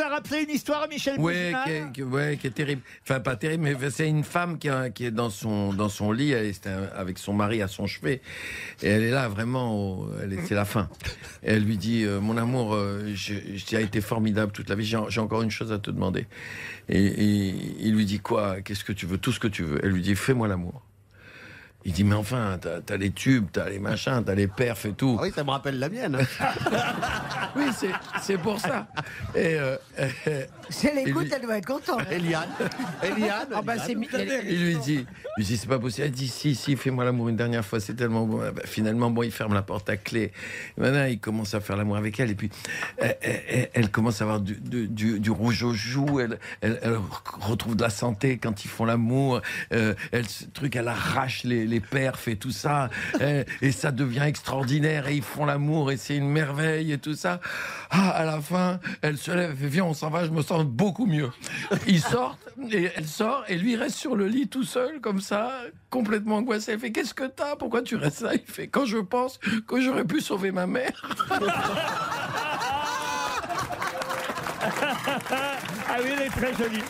a rappelé une histoire Michel Bougenat qui est, qui- ouais, qui est terrible. Enfin, pas terrible, mais c'est une femme qui, a- qui est dans son, dans son lit, elle est un- avec son mari à son chevet. Et elle est là, vraiment, au- elle est- c'est la fin. Et elle lui dit euh, Mon amour, euh, tu as été formidable toute la vie, j'ai j'ai encore une chose à te demander. Et, et il lui dit Quoi? Qu'est-ce que tu veux? Tout ce que tu veux. Elle lui dit Fais-moi l'amour. Il dit, mais enfin, t'as as les tubes, t'as les machins, t'as les perfs et tout. oui, ça me rappelle la mienne. oui, c'est- c'est pour ça. Et, euh, Si elle Et écoute, lui- elle doit être contente. Eliane. Eliane. Ah bah, Il lui dit, il dit c'est pas possible. Elle dit si, si, fais-moi l'amour une dernière fois, c'est tellement bon. Ah bah, finalement, bon, il ferme la porte à clé. Et maintenant, il commence à faire l'amour avec elle. Et puis, elle, elle- elle commence à avoir du, du- du- du rouge aux joues. Elle, elle- elle retrouve de la santé quand ils font l'amour. Euh, elle, ce truc, elle arrache les, les perfs et tout ça. Euh, et ça devient extraordinaire. Et ils font l'amour et c'est une merveille et tout ça. Ah, à la fin, elle se lève et viens, on s'en va, je me sens beaucoup mieux. Ils sortent et elle sort et lui reste sur le lit tout seul comme ça, complètement angoissé. Elle fait qu'est-ce que t'as? Pourquoi tu restes là? Il fait quand je pense que j'aurais pu sauver ma mère. Ah oui, elle est très jolie.